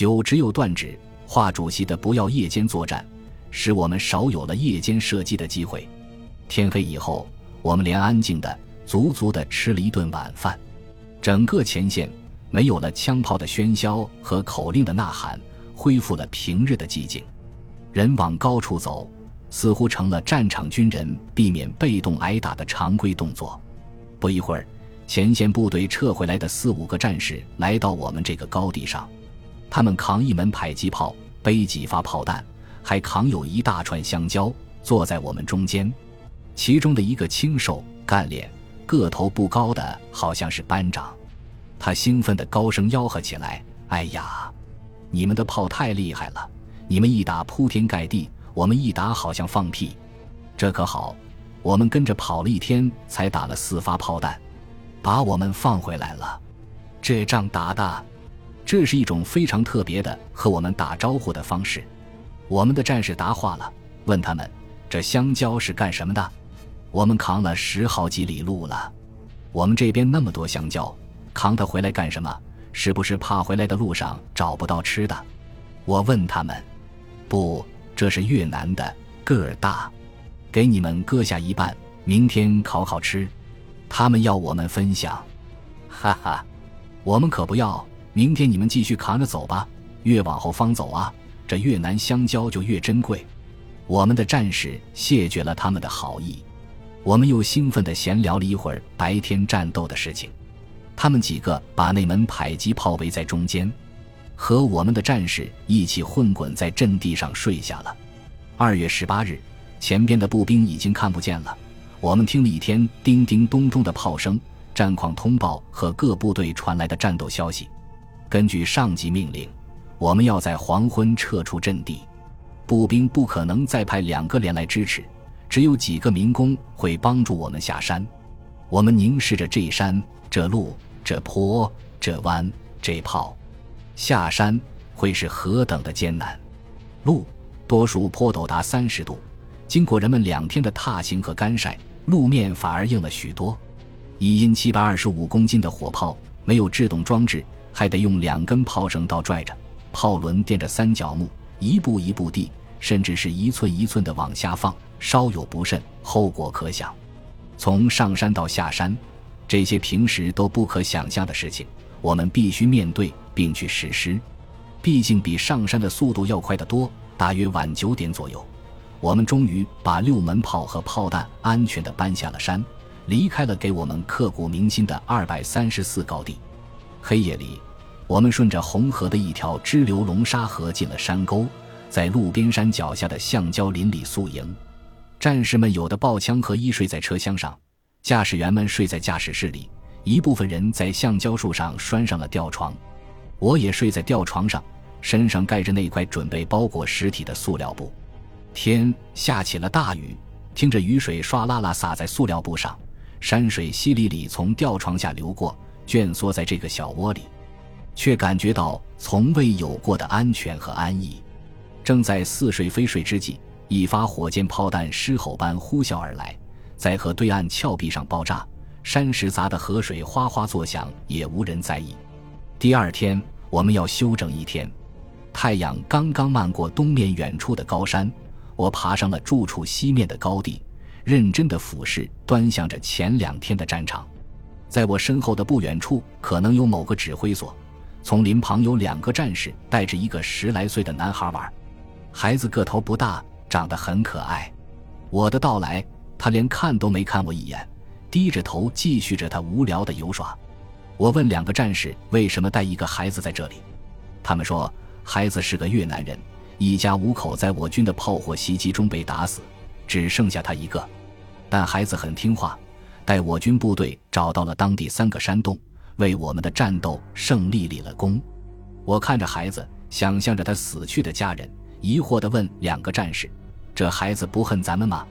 九只有断指，华主席的不要夜间作战，使我们少有了夜间射击的机会。天黑以后，我们连安静的、足足的吃了一顿晚饭。整个前线没有了枪炮的喧嚣和口令的呐喊，恢复了平日的寂静。人往高处走，似乎成了战场军人避免被动挨打的常规动作。不一会儿，前线部队撤回来的四五个战士来到我们这个高地上，他们扛一门迫击炮，背几发炮弹，还扛有一大串香蕉，坐在我们中间。其中的一个清瘦干练。个头不高的，好像是班长，他兴奋地高声吆喝起来：“哎呀，你们的炮太厉害了！你们一打铺天盖地，我们一打好像放屁。这可好，我们跟着跑了一天，才打了四发炮弹，把我们放回来了。这仗打的，这是一种非常特别的和我们打招呼的方式。我们的战士答话了，问他们：这香蕉是干什么的？”我们扛了十好几里路了，我们这边那么多香蕉，扛它回来干什么？是不是怕回来的路上找不到吃的？我问他们，不，这是越南的，个儿大，给你们割下一半，明天烤烤吃。他们要我们分享，哈哈，我们可不要。明天你们继续扛着走吧，越往后方走啊，这越南香蕉就越珍贵。我们的战士谢绝了他们的好意。我们又兴奋地闲聊了一会儿白天战斗的事情，他们几个把那门迫击炮围在中间，和我们的战士一起混滚在阵地上睡下了。二月十八日，前边的步兵已经看不见了。我们听了一天叮叮咚咚的炮声、战况通报和各部队传来的战斗消息。根据上级命令，我们要在黄昏撤出阵地，步兵不可能再派两个连来支持。只有几个民工会帮助我们下山。我们凝视着这山、这路、这坡、这弯、这炮，下山会是何等的艰难！路多数坡陡达三十度，经过人们两天的踏行和干晒，路面反而硬了许多。一因七百二十五公斤的火炮没有制动装置，还得用两根炮绳倒拽着，炮轮垫着三角木，一步一步地，甚至是一寸一寸地往下放。稍有不慎，后果可想。从上山到下山，这些平时都不可想象的事情，我们必须面对并去实施。毕竟比上山的速度要快得多。大约晚九点左右，我们终于把六门炮和炮弹安全地搬下了山，离开了给我们刻骨铭心的二百三十四高地。黑夜里，我们顺着红河的一条支流龙沙河进了山沟，在路边山脚下的橡胶林里宿营。战士们有的抱枪和衣睡在车厢上，驾驶员们睡在驾驶室里，一部分人在橡胶树上拴上了吊床，我也睡在吊床上，身上盖着那块准备包裹尸体的塑料布。天下起了大雨，听着雨水唰啦啦洒在塑料布上，山水淅沥沥从吊床下流过，蜷缩在这个小窝里，却感觉到从未有过的安全和安逸。正在似睡非睡之际。一发火箭炮弹狮吼般呼啸而来，在河对岸峭壁上爆炸，山石砸得河水哗哗作响，也无人在意。第二天我们要休整一天，太阳刚刚漫过东面远处的高山，我爬上了住处西面的高地，认真地俯视，端详着前两天的战场。在我身后的不远处，可能有某个指挥所，丛林旁有两个战士带着一个十来岁的男孩玩，孩子个头不大。长得很可爱，我的到来，他连看都没看我一眼，低着头继续着他无聊的游耍。我问两个战士为什么带一个孩子在这里，他们说孩子是个越南人，一家五口在我军的炮火袭击中被打死，只剩下他一个，但孩子很听话，带我军部队找到了当地三个山洞，为我们的战斗胜利立了功。我看着孩子，想象着他死去的家人，疑惑地问两个战士。这孩子不恨咱们吗？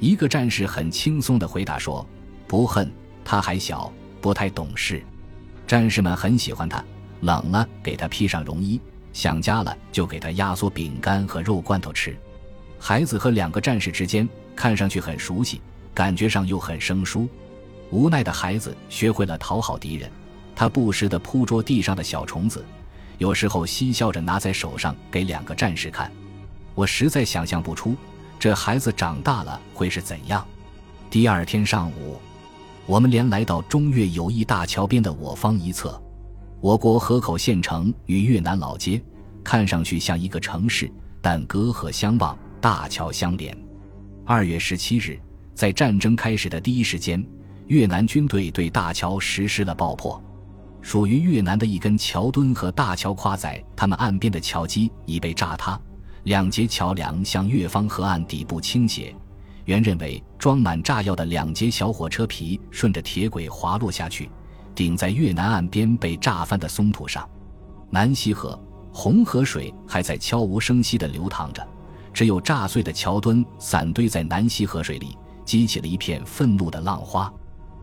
一个战士很轻松地回答说：“不恨，他还小，不太懂事。战士们很喜欢他，冷了给他披上绒衣，想家了就给他压缩饼干和肉罐头吃。孩子和两个战士之间看上去很熟悉，感觉上又很生疏。无奈的孩子学会了讨好敌人，他不时地扑捉地上的小虫子，有时候嬉笑着拿在手上给两个战士看。我实在想象不出这孩子长大了会是怎样。第二天上午，我们连来到中越友谊大桥边的我方一侧。我国河口县城与越南老街看上去像一个城市，但隔河相望，大桥相连。二月十七日，在战争开始的第一时间，越南军队对大桥实施了爆破。属于越南的一根桥墩和大桥跨在他们岸边的桥基已被炸塌，两节桥梁向越方河岸底部倾斜。原认为装满炸药的两节小火车皮顺着铁轨滑落下去，顶在越南岸边被炸翻的松土上。南溪河、红河水还在悄无声息地流淌着，只有炸碎的桥墩散堆在南溪河水里，激起了一片愤怒的浪花。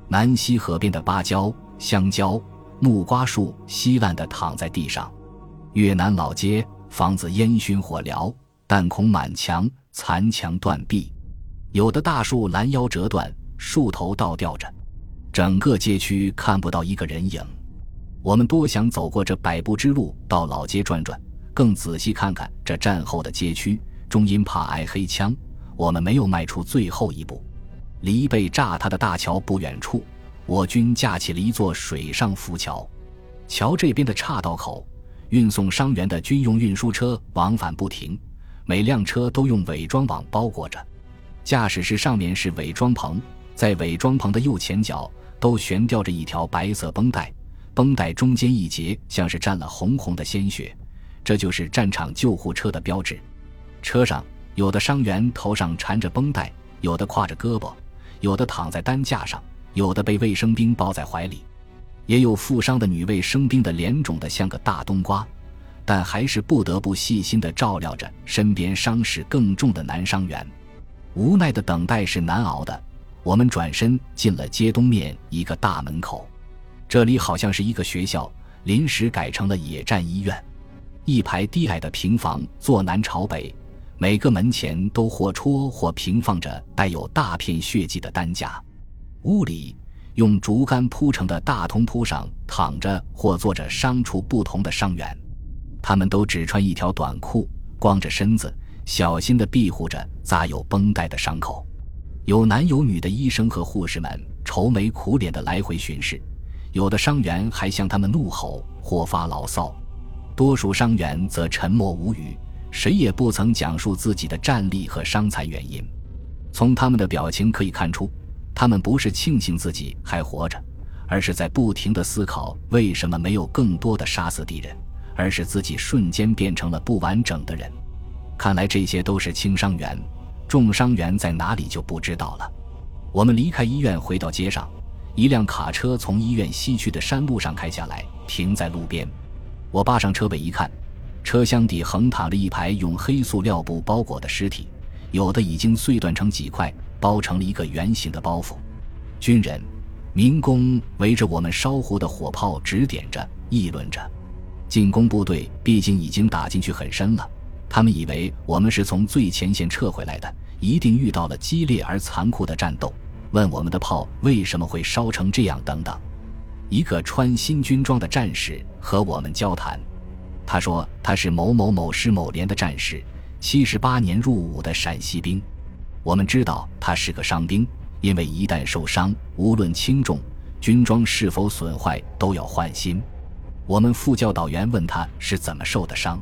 南溪河边的芭蕉、香蕉、木瓜树稀烂地躺在地上。越南老街房子烟熏火燎，弹孔满墙，残墙断壁。有的大树拦腰折断，树头倒吊着，整个街区看不到一个人影。我们多想走过这百步之路到老街转转，更仔细看看这战后的街区。终因怕挨黑枪，我们没有迈出最后一步。离被炸塌的大桥不远处，我军架起了一座水上浮桥。桥这边的岔道口，运送伤员的军用运输车往返不停，每辆车都用伪装网包裹着。驾驶室上面是伪装棚，在伪装棚的右前角都悬吊着一条白色绷带，绷带中间一节像是沾了红红的鲜血，这就是战场救护车的标志。车上有的伤员头上缠着绷带，有的挎着胳膊，有的躺在担架上，有的被卫生兵抱在怀里，也有负伤的女卫生兵的脸肿得像个大冬瓜，但还是不得不细心地照料着身边伤势更重的男伤员。无奈的等待是难熬的。我们转身进了街东面一个大门口，这里好像是一个学校，临时改成了野战医院。一排低矮的平房坐南朝北，每个门前都或戳或平放着带有大片血迹的担架。屋里用竹竿铺成的大通铺上躺着或坐着伤处不同的伤员，他们都只穿一条短裤，光着身子。小心地庇护着扎有绷带的伤口，有男有女的医生和护士们愁眉苦脸地来回巡视，有的伤员还向他们怒吼或发牢骚，多数伤员则沉默无语，谁也不曾讲述自己的战力和伤残原因。从他们的表情可以看出，他们不是庆幸自己还活着，而是在不停地思考为什么没有更多的杀死敌人，而是自己瞬间变成了不完整的人。看来这些都是轻伤员，重伤员在哪里就不知道了。我们离开医院，回到街上，一辆卡车从医院西去的山路上开下来，停在路边。我扒上车尾一看，车厢底横躺着一排用黑塑料布包裹的尸体，有的已经碎断成几块，包成了一个圆形的包袱。军人、民工围着我们烧糊的火炮指点着，议论着。进攻部队毕竟已经打进去很深了。他们以为我们是从最前线撤回来的，一定遇到了激烈而残酷的战斗，问我们的炮为什么会烧成这样等等。一个穿新军装的战士和我们交谈，他说他是某某某师某连的战士，七十八年入伍的陕西兵。我们知道他是个伤兵，因为一旦受伤，无论轻重，军装是否损坏都要换新。我们副教导员问他是怎么受的伤。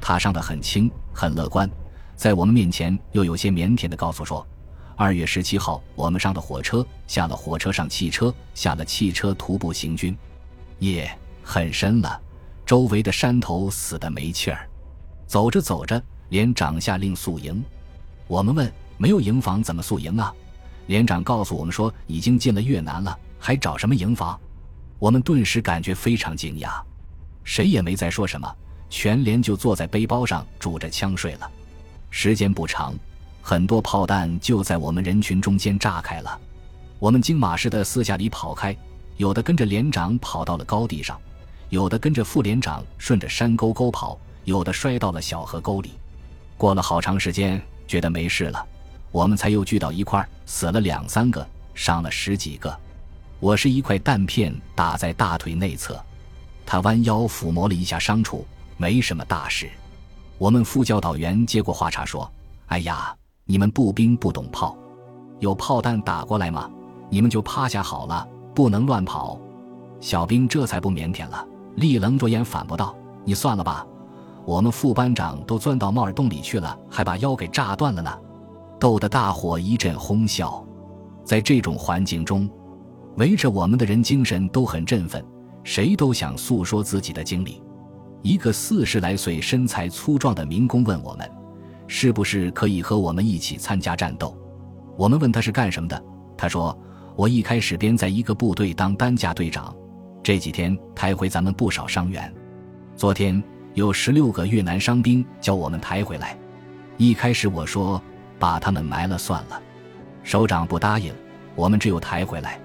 他伤得很轻，很乐观，在我们面前又有些腼腆地告诉说：“二月十七号，我们上的火车，下了火车上汽车，下了汽车徒步行军。夜很深了，周围的山头死得没气儿。走着走着，连长下令宿营。我们问：没有营房怎么宿营啊？连长告诉我们说：已经进了越南了，还找什么营房？我们顿时感觉非常惊讶，谁也没再说什么。”全连就坐在背包上拄着枪睡了，时间不长，很多炮弹就在我们人群中间炸开了。我们惊马似的四下里跑开，有的跟着连长跑到了高地上，有的跟着副连长顺着山沟沟跑，有的摔到了小河沟里。过了好长时间，觉得没事了，我们才又聚到一块儿，死了两三个，伤了十几个。我是一块弹片打在大腿内侧。他弯腰抚摸了一下伤处，没什么大事。我们副教导员接过话茬说：“哎呀，你们步兵不懂炮，有炮弹打过来吗？你们就趴下好了，不能乱跑。”小兵这才不腼腆了，立棱着眼反驳道：“你算了吧，我们副班长都钻到帽儿洞里去了，还把腰给炸断了呢。”逗得大伙一阵哄笑。在这种环境中，围着我们的人精神都很振奋，谁都想诉说自己的经历。一个四十来岁、身材粗壮的民工问我们：“是不是可以和我们一起参加战斗？”我们问他是干什么的，他说：“我一开始便在一个部队当担架队长，这几天抬回咱们不少伤员。昨天有十六个越南伤兵叫我们抬回来。一开始我说把他们埋了算了，首长不答应，我们只有抬回来。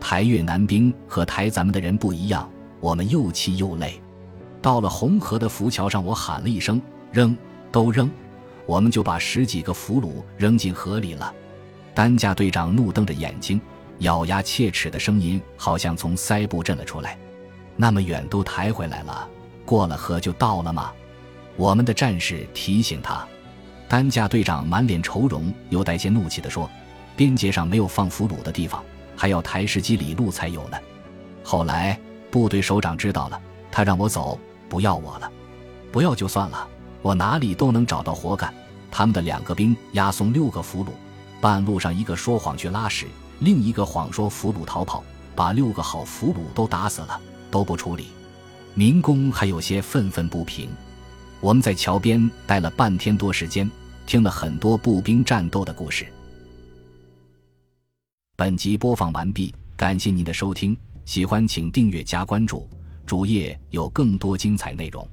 抬越南兵和抬咱们的人不一样，我们又气又累。”到了红河的浮桥上，我喊了一声：“扔，都扔！”我们就把十几个俘虏扔进河里了。担架队长怒瞪着眼睛，咬牙切齿的声音好像从腮部震了出来。那么远都抬回来了，过了河就到了吗？我们的战士提醒他。担架队长满脸愁容又带些怒气地说：“边界上没有放俘虏的地方，还要抬十几里路才有呢。”后来部队首长知道了，他让我走。不要我了，不要就算了，我哪里都能找到活干。他们的两个兵押送六个俘虏，半路上一个说谎去拉屎，另一个谎说俘虏逃跑，把六个好俘虏都打死了，都不处理。民工还有些愤愤不平。我们在桥边待了半天多时间，听了很多步兵战斗的故事。本集播放完毕，感谢您的收听，喜欢请订阅加关注。主页有更多精彩内容。